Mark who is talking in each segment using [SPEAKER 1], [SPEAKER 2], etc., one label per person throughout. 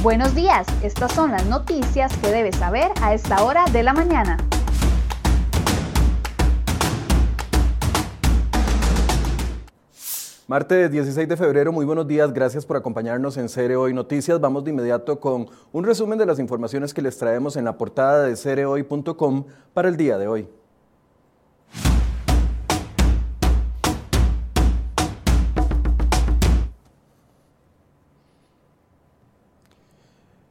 [SPEAKER 1] Buenos días, estas son las noticias que debes saber a esta hora de la mañana.
[SPEAKER 2] Martes 16 de febrero, muy buenos días, gracias por acompañarnos en Cere Hoy Noticias. Vamos de inmediato con un resumen de las informaciones que les traemos en la portada de cerehoy.com para el día de hoy.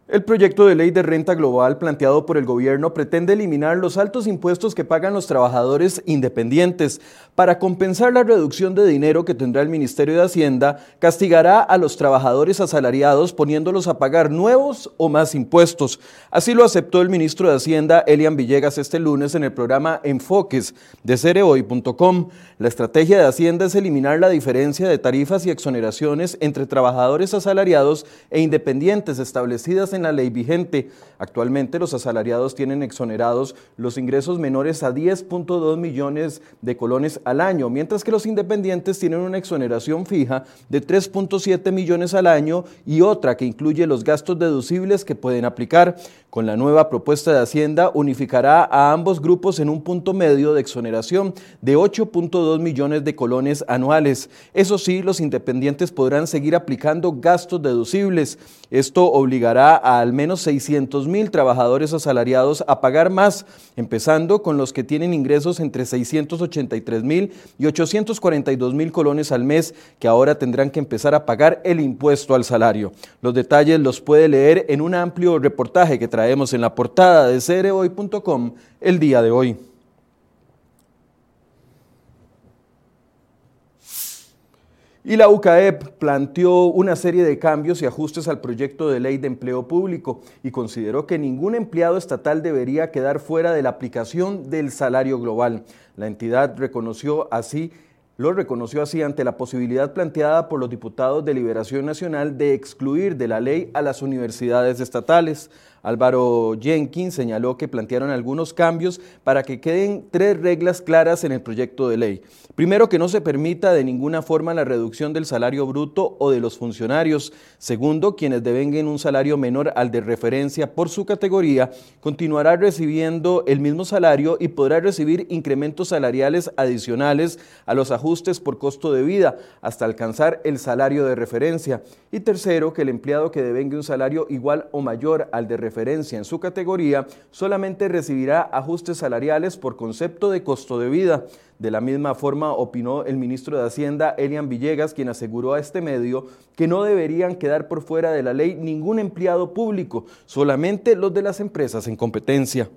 [SPEAKER 2] El proyecto de ley de renta global planteado por el gobierno pretende eliminar los altos impuestos que pagan los trabajadores independientes. Para compensar la reducción de dinero que tendrá el Ministerio de Hacienda, castigará a los trabajadores asalariados poniéndolos a pagar nuevos o más impuestos. Así lo aceptó el ministro de Hacienda, Elian Villegas, este lunes en el programa Enfoques de cereoy.com. La estrategia de Hacienda es eliminar la diferencia de tarifas y exoneraciones entre trabajadores asalariados e independientes establecidas en en la ley vigente. Actualmente los asalariados tienen exonerados los ingresos menores a 10.2 millones de colones al año, mientras que los independientes tienen una exoneración fija de 3.7 millones al año y otra que incluye los gastos deducibles que pueden aplicar. Con la nueva propuesta de Hacienda unificará a ambos grupos en un punto medio de exoneración de 8.2 millones de colones anuales. Eso sí, los independientes podrán seguir aplicando gastos deducibles. Esto obligará al menos 600 mil trabajadores asalariados a pagar más, empezando con los que tienen ingresos entre 683 mil y 842 mil colones al mes, que ahora tendrán que empezar a pagar el impuesto al salario. Los detalles los puede leer en un amplio reportaje que traemos en la portada de cerehoy.com el día de hoy. Y la UCAEP planteó una serie de cambios y ajustes al proyecto de ley de empleo público y consideró que ningún empleado estatal debería quedar fuera de la aplicación del salario global. La entidad reconoció así lo reconoció así ante la posibilidad planteada por los diputados de Liberación Nacional de excluir de la ley a las universidades estatales. Álvaro Jenkins señaló que plantearon algunos cambios para que queden tres reglas claras en el proyecto de ley. Primero, que no se permita de ninguna forma la reducción del salario bruto o de los funcionarios. Segundo, quienes devenguen un salario menor al de referencia por su categoría, continuará recibiendo el mismo salario y podrá recibir incrementos salariales adicionales a los ajustes por costo de vida hasta alcanzar el salario de referencia. Y tercero, que el empleado que devengue un salario igual o mayor al de referencia en su categoría, solamente recibirá ajustes salariales por concepto de costo de vida. De la misma forma opinó el ministro de Hacienda, Elian Villegas, quien aseguró a este medio que no deberían quedar por fuera de la ley ningún empleado público, solamente los de las empresas en competencia.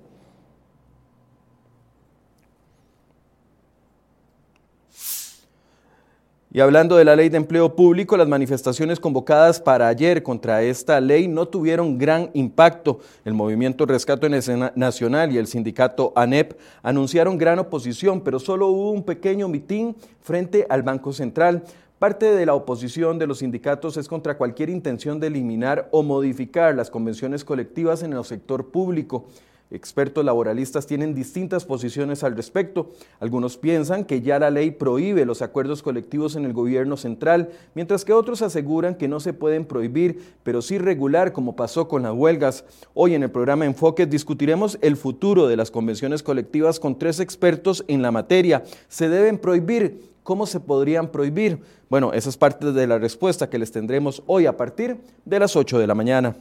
[SPEAKER 2] Y hablando de la ley de empleo público, las manifestaciones convocadas para ayer contra esta ley no tuvieron gran impacto. El movimiento Rescate Nacional y el sindicato ANEP anunciaron gran oposición, pero solo hubo un pequeño mitin frente al Banco Central. Parte de la oposición de los sindicatos es contra cualquier intención de eliminar o modificar las convenciones colectivas en el sector público. Expertos laboralistas tienen distintas posiciones al respecto. Algunos piensan que ya la ley prohíbe los acuerdos colectivos en el gobierno central, mientras que otros aseguran que no se pueden prohibir, pero sí regular como pasó con las huelgas. Hoy en el programa Enfoques discutiremos el futuro de las convenciones colectivas con tres expertos en la materia. ¿Se deben prohibir? ¿Cómo se podrían prohibir? Bueno, esa es parte de la respuesta que les tendremos hoy a partir de las 8 de la mañana.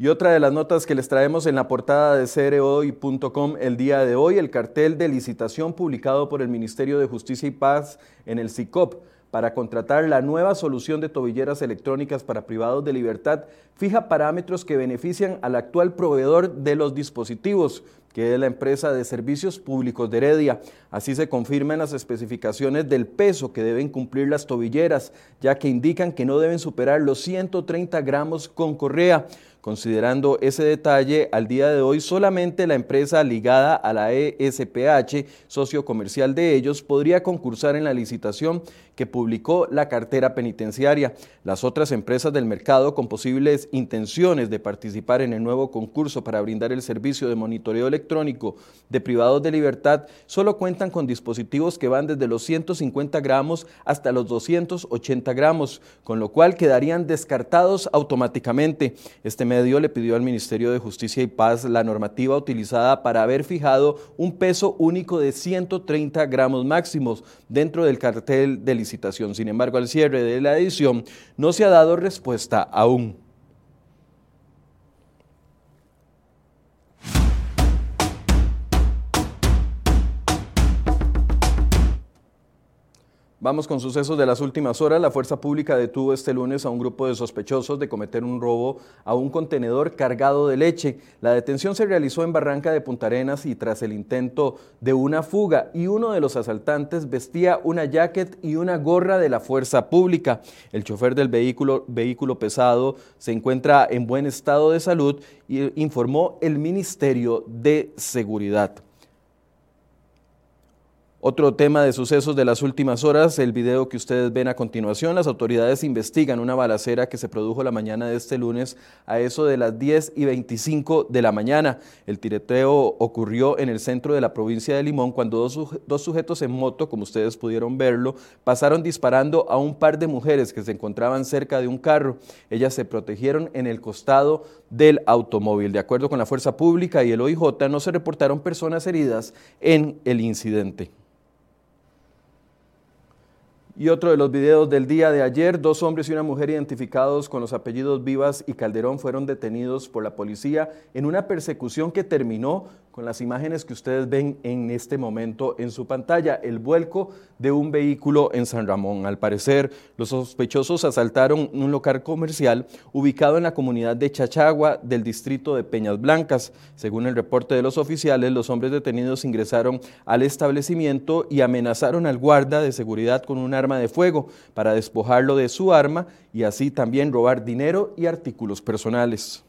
[SPEAKER 2] Y otra de las notas que les traemos en la portada de cereoy.com el día de hoy, el cartel de licitación publicado por el Ministerio de Justicia y Paz en el CICOP para contratar la nueva solución de tobilleras electrónicas para privados de libertad fija parámetros que benefician al actual proveedor de los dispositivos, que es la empresa de servicios públicos de Heredia. Así se confirman las especificaciones del peso que deben cumplir las tobilleras, ya que indican que no deben superar los 130 gramos con correa. Considerando ese detalle, al día de hoy solamente la empresa ligada a la ESPH, socio comercial de ellos, podría concursar en la licitación que publicó la cartera penitenciaria. Las otras empresas del mercado con posibles intenciones de participar en el nuevo concurso para brindar el servicio de monitoreo electrónico de privados de libertad solo cuentan con dispositivos que van desde los 150 gramos hasta los 280 gramos, con lo cual quedarían descartados automáticamente. Este medio le pidió al Ministerio de Justicia y Paz la normativa utilizada para haber fijado un peso único de 130 gramos máximos dentro del cartel de Sin embargo, al cierre de la edición no se ha dado respuesta aún. Vamos con sucesos de las últimas horas. La fuerza pública detuvo este lunes a un grupo de sospechosos de cometer un robo a un contenedor cargado de leche. La detención se realizó en Barranca de Punta Arenas y tras el intento de una fuga y uno de los asaltantes vestía una jacket y una gorra de la fuerza pública. El chofer del vehículo, vehículo pesado se encuentra en buen estado de salud y informó el Ministerio de Seguridad. Otro tema de sucesos de las últimas horas, el video que ustedes ven a continuación. Las autoridades investigan una balacera que se produjo la mañana de este lunes a eso de las 10 y 25 de la mañana. El tireteo ocurrió en el centro de la provincia de Limón cuando dos, dos sujetos en moto, como ustedes pudieron verlo, pasaron disparando a un par de mujeres que se encontraban cerca de un carro. Ellas se protegieron en el costado del automóvil. De acuerdo con la Fuerza Pública y el OIJ, no se reportaron personas heridas en el incidente. Y otro de los videos del día de ayer, dos hombres y una mujer identificados con los apellidos Vivas y Calderón fueron detenidos por la policía en una persecución que terminó con las imágenes que ustedes ven en este momento en su pantalla, el vuelco de un vehículo en San Ramón. Al parecer, los sospechosos asaltaron un local comercial ubicado en la comunidad de Chachagua del distrito de Peñas Blancas. Según el reporte de los oficiales, los hombres detenidos ingresaron al establecimiento y amenazaron al guarda de seguridad con un arma de fuego para despojarlo de su arma y así también robar dinero y artículos personales.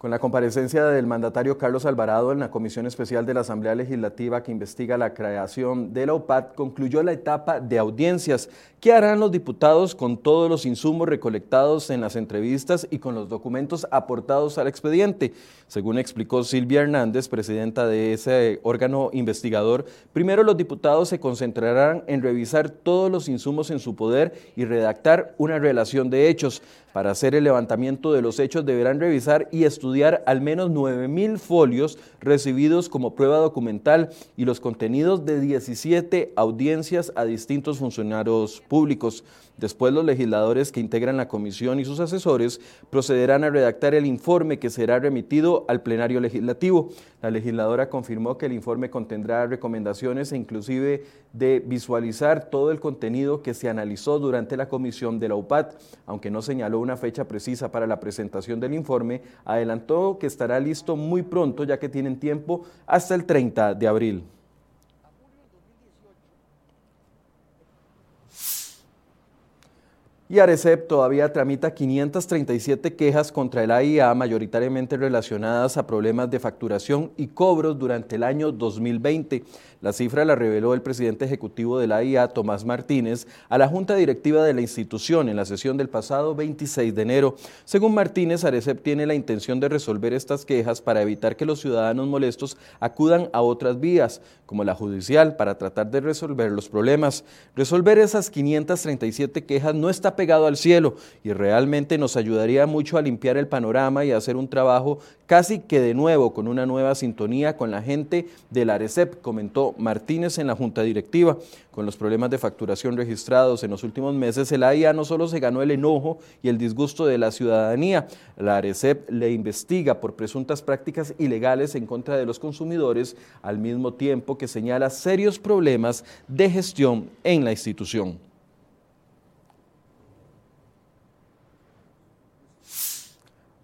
[SPEAKER 2] Con la comparecencia del mandatario Carlos Alvarado en la Comisión Especial de la Asamblea Legislativa que investiga la creación de la OPAT, concluyó la etapa de audiencias. ¿Qué harán los diputados con todos los insumos recolectados en las entrevistas y con los documentos aportados al expediente? Según explicó Silvia Hernández, presidenta de ese órgano investigador, primero los diputados se concentrarán en revisar todos los insumos en su poder y redactar una relación de hechos. Para hacer el levantamiento de los hechos deberán revisar y estudiar al menos 9.000 folios recibidos como prueba documental y los contenidos de 17 audiencias a distintos funcionarios públicos. Después los legisladores que integran la comisión y sus asesores procederán a redactar el informe que será remitido al plenario legislativo. La legisladora confirmó que el informe contendrá recomendaciones e inclusive de visualizar todo el contenido que se analizó durante la comisión de la UPAT. Aunque no señaló una fecha precisa para la presentación del informe, adelantó que estará listo muy pronto ya que tienen tiempo hasta el 30 de abril. Y Arecep todavía tramita 537 quejas contra el AIA, mayoritariamente relacionadas a problemas de facturación y cobros durante el año 2020. La cifra la reveló el presidente ejecutivo de la AIA, Tomás Martínez, a la Junta Directiva de la institución en la sesión del pasado 26 de enero. Según Martínez, Arecep tiene la intención de resolver estas quejas para evitar que los ciudadanos molestos acudan a otras vías, como la judicial, para tratar de resolver los problemas. Resolver esas 537 quejas no está pegado al cielo y realmente nos ayudaría mucho a limpiar el panorama y hacer un trabajo casi que de nuevo con una nueva sintonía con la gente del ARECEP, comentó Martínez en la Junta Directiva. Con los problemas de facturación registrados en los últimos meses, el AIA no solo se ganó el enojo y el disgusto de la ciudadanía, la ARECEP le investiga por presuntas prácticas ilegales en contra de los consumidores, al mismo tiempo que señala serios problemas de gestión en la institución.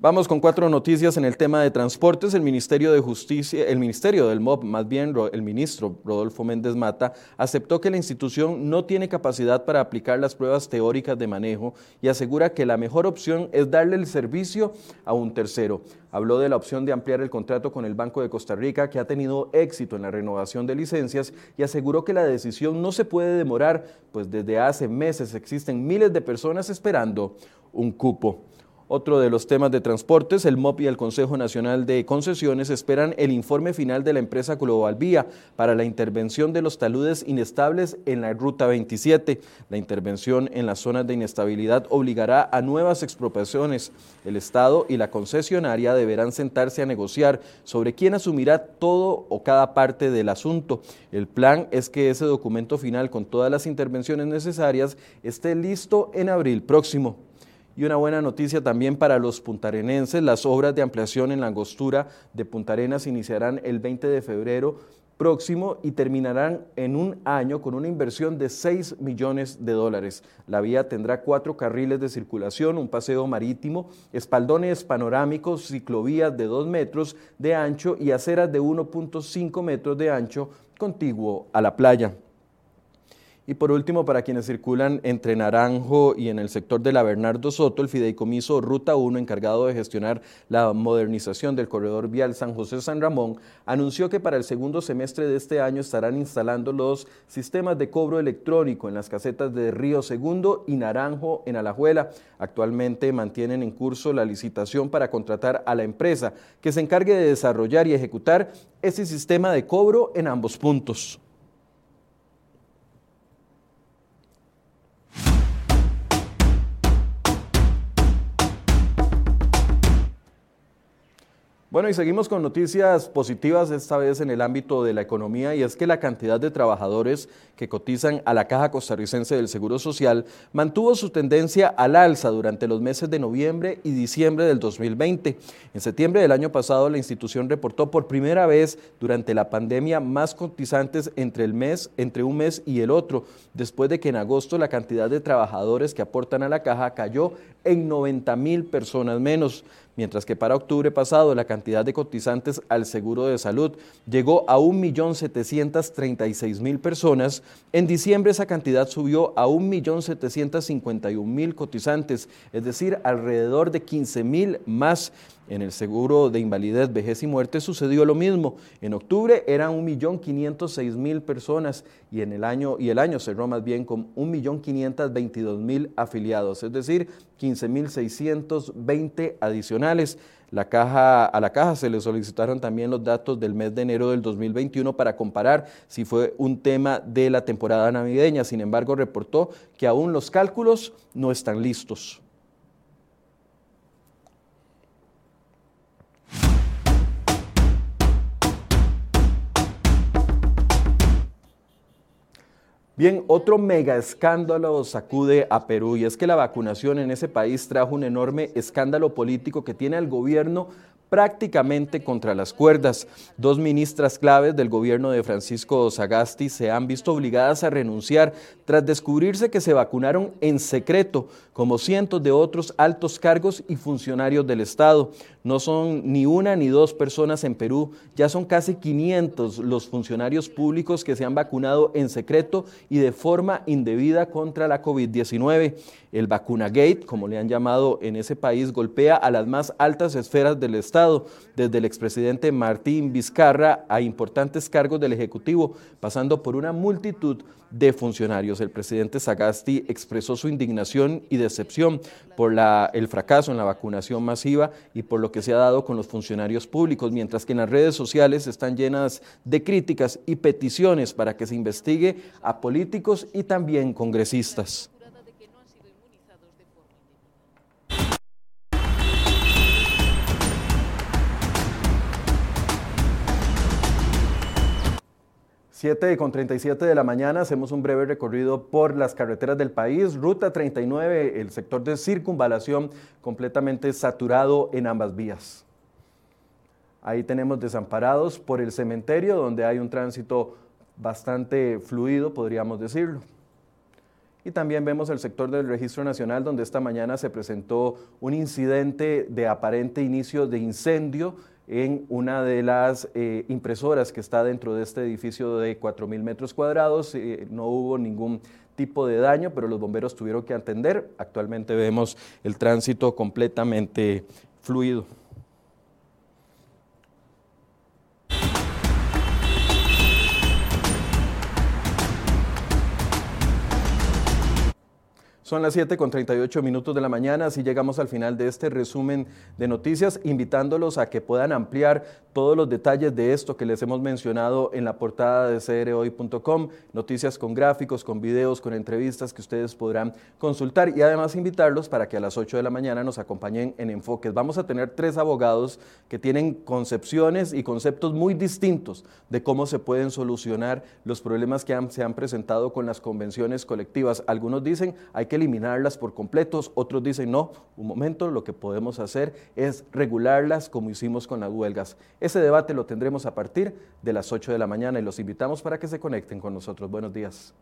[SPEAKER 2] Vamos con cuatro noticias en el tema de transportes. El Ministerio de Justicia, el Ministerio del MOB, más bien el ministro Rodolfo Méndez Mata, aceptó que la institución no tiene capacidad para aplicar las pruebas teóricas de manejo y asegura que la mejor opción es darle el servicio a un tercero. Habló de la opción de ampliar el contrato con el Banco de Costa Rica, que ha tenido éxito en la renovación de licencias, y aseguró que la decisión no se puede demorar, pues desde hace meses existen miles de personas esperando un cupo. Otro de los temas de transportes, el MOP y el Consejo Nacional de Concesiones esperan el informe final de la empresa Global Vía para la intervención de los taludes inestables en la Ruta 27. La intervención en las zonas de inestabilidad obligará a nuevas expropiaciones. El Estado y la concesionaria deberán sentarse a negociar sobre quién asumirá todo o cada parte del asunto. El plan es que ese documento final con todas las intervenciones necesarias esté listo en abril próximo. Y una buena noticia también para los puntarenenses, las obras de ampliación en la angostura de Punta Arenas iniciarán el 20 de febrero próximo y terminarán en un año con una inversión de 6 millones de dólares. La vía tendrá cuatro carriles de circulación, un paseo marítimo, espaldones panorámicos, ciclovías de 2 metros de ancho y aceras de 1.5 metros de ancho contiguo a la playa. Y por último, para quienes circulan entre Naranjo y en el sector de la Bernardo Soto, el fideicomiso Ruta 1, encargado de gestionar la modernización del corredor vial San José-San Ramón, anunció que para el segundo semestre de este año estarán instalando los sistemas de cobro electrónico en las casetas de Río Segundo y Naranjo en Alajuela. Actualmente mantienen en curso la licitación para contratar a la empresa que se encargue de desarrollar y ejecutar ese sistema de cobro en ambos puntos. Bueno, y seguimos con noticias positivas, esta vez en el ámbito de la economía, y es que la cantidad de trabajadores que cotizan a la Caja Costarricense del Seguro Social mantuvo su tendencia al alza durante los meses de noviembre y diciembre del 2020. En septiembre del año pasado, la institución reportó por primera vez durante la pandemia más cotizantes entre el mes, entre un mes y el otro, después de que en agosto la cantidad de trabajadores que aportan a la caja cayó en 90 mil personas menos mientras que para octubre pasado la cantidad de cotizantes al seguro de salud llegó a 1.736.000 personas, en diciembre esa cantidad subió a 1.751.000 cotizantes, es decir, alrededor de 15.000 más. En el seguro de invalidez, vejez y muerte sucedió lo mismo. En octubre eran 1.506.000 personas y, en el año, y el año cerró más bien con 1.522.000 afiliados, es decir, 15.620 adicionales. La caja, a la caja se le solicitaron también los datos del mes de enero del 2021 para comparar si fue un tema de la temporada navideña. Sin embargo, reportó que aún los cálculos no están listos. Bien, otro mega escándalo sacude a Perú y es que la vacunación en ese país trajo un enorme escándalo político que tiene al gobierno prácticamente contra las cuerdas. Dos ministras claves del gobierno de Francisco Sagasti se han visto obligadas a renunciar tras descubrirse que se vacunaron en secreto, como cientos de otros altos cargos y funcionarios del Estado. No son ni una ni dos personas en Perú, ya son casi 500 los funcionarios públicos que se han vacunado en secreto y de forma indebida contra la COVID-19. El vacunagate, como le han llamado en ese país, golpea a las más altas esferas del Estado, desde el expresidente Martín Vizcarra a importantes cargos del Ejecutivo, pasando por una multitud de funcionarios. El presidente Sagasti expresó su indignación y decepción por el fracaso en la vacunación masiva y por lo que se ha dado con los funcionarios públicos, mientras que en las redes sociales están llenas de críticas y peticiones para que se investigue a políticos y también congresistas. 7 con 37 de la mañana hacemos un breve recorrido por las carreteras del país. Ruta 39, el sector de circunvalación completamente saturado en ambas vías. Ahí tenemos desamparados por el cementerio donde hay un tránsito bastante fluido, podríamos decirlo. Y también vemos el sector del Registro Nacional, donde esta mañana se presentó un incidente de aparente inicio de incendio en una de las eh, impresoras que está dentro de este edificio de 4.000 metros cuadrados. Eh, no hubo ningún tipo de daño, pero los bomberos tuvieron que atender. Actualmente vemos el tránsito completamente fluido. Son las 7 con 38 minutos de la mañana, así llegamos al final de este resumen de noticias, invitándolos a que puedan ampliar todos los detalles de esto que les hemos mencionado en la portada de crhoy.com, noticias con gráficos, con videos, con entrevistas que ustedes podrán consultar y además invitarlos para que a las 8 de la mañana nos acompañen en Enfoques. Vamos a tener tres abogados que tienen concepciones y conceptos muy distintos de cómo se pueden solucionar los problemas que se han presentado con las convenciones colectivas. Algunos dicen hay eliminarlas por completos, otros dicen no, un momento, lo que podemos hacer es regularlas como hicimos con las huelgas. Ese debate lo tendremos a partir de las 8 de la mañana y los invitamos para que se conecten con nosotros. Buenos días.